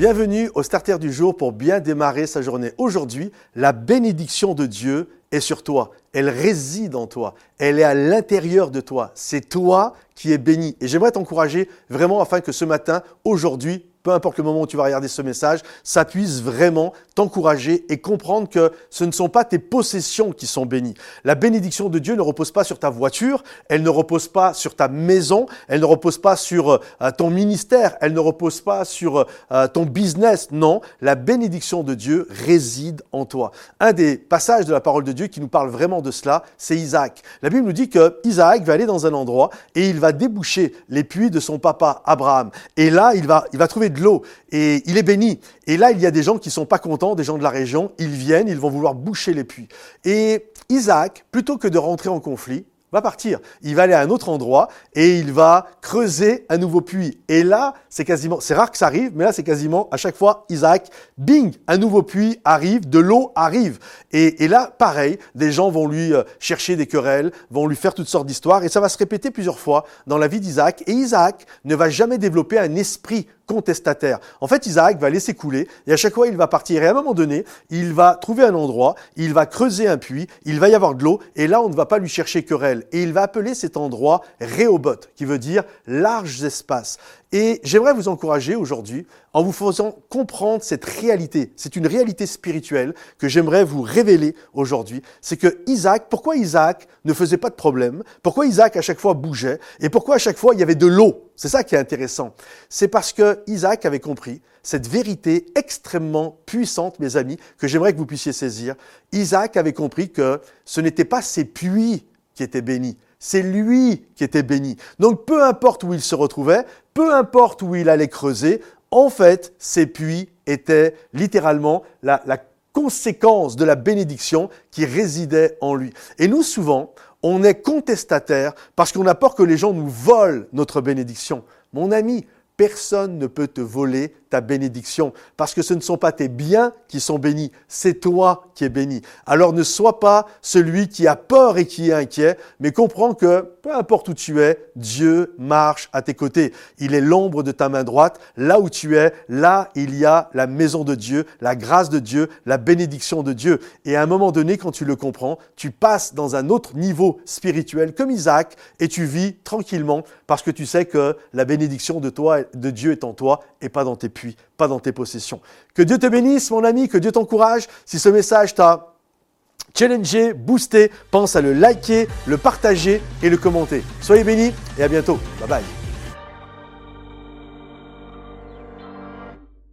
Bienvenue au starter du jour pour bien démarrer sa journée. Aujourd'hui, la bénédiction de Dieu est sur toi. Elle réside en toi. Elle est à l'intérieur de toi. C'est toi qui es béni. Et j'aimerais t'encourager vraiment afin que ce matin, aujourd'hui, peu importe le moment où tu vas regarder ce message, ça puisse vraiment t'encourager et comprendre que ce ne sont pas tes possessions qui sont bénies. La bénédiction de Dieu ne repose pas sur ta voiture, elle ne repose pas sur ta maison, elle ne repose pas sur euh, ton ministère, elle ne repose pas sur euh, ton business. Non, la bénédiction de Dieu réside en toi. Un des passages de la parole de Dieu qui nous parle vraiment de cela, c'est Isaac. La Bible nous dit que Isaac va aller dans un endroit et il va déboucher les puits de son papa Abraham. Et là, il va, il va trouver de l'eau et il est béni. Et là, il y a des gens qui sont pas contents, des gens de la région, ils viennent, ils vont vouloir boucher les puits. Et Isaac, plutôt que de rentrer en conflit, va partir. Il va aller à un autre endroit et il va creuser un nouveau puits. Et là, c'est quasiment, c'est rare que ça arrive, mais là, c'est quasiment à chaque fois, Isaac, bing, un nouveau puits arrive, de l'eau arrive. Et, et, là, pareil, des gens vont lui euh, chercher des querelles, vont lui faire toutes sortes d'histoires et ça va se répéter plusieurs fois dans la vie d'Isaac. Et Isaac ne va jamais développer un esprit contestataire. En fait, Isaac va laisser couler et à chaque fois, il va partir. Et à un moment donné, il va trouver un endroit, il va creuser un puits, il va y avoir de l'eau et là, on ne va pas lui chercher querelle. Et il va appeler cet endroit Rehoboth, qui veut dire larges espaces. Et j'aimerais vous encourager aujourd'hui en vous faisant comprendre cette réalité. C'est une réalité spirituelle que j'aimerais vous révéler aujourd'hui. C'est que Isaac, pourquoi Isaac ne faisait pas de problème? Pourquoi Isaac à chaque fois bougeait? Et pourquoi à chaque fois il y avait de l'eau? C'est ça qui est intéressant. C'est parce que Isaac avait compris cette vérité extrêmement puissante, mes amis, que j'aimerais que vous puissiez saisir. Isaac avait compris que ce n'était pas ses puits qui étaient bénis, c'est lui qui était béni. Donc peu importe où il se retrouvait, peu importe où il allait creuser, en fait, ces puits étaient littéralement la, conséquence de la bénédiction qui résidait en lui. Et nous, souvent, on est contestataire parce qu'on a peur que les gens nous volent notre bénédiction. Mon ami, personne ne peut te voler ta bénédiction, parce que ce ne sont pas tes biens qui sont bénis, c'est toi qui es béni. Alors ne sois pas celui qui a peur et qui est inquiet, mais comprends que peu importe où tu es, Dieu marche à tes côtés. Il est l'ombre de ta main droite. Là où tu es, là il y a la maison de Dieu, la grâce de Dieu, la bénédiction de Dieu. Et à un moment donné, quand tu le comprends, tu passes dans un autre niveau spirituel comme Isaac et tu vis tranquillement parce que tu sais que la bénédiction de toi, de Dieu est en toi et pas dans tes pas dans tes possessions. Que Dieu te bénisse, mon ami, que Dieu t'encourage. Si ce message t'a challengé, boosté, pense à le liker, le partager et le commenter. Soyez bénis et à bientôt. Bye bye.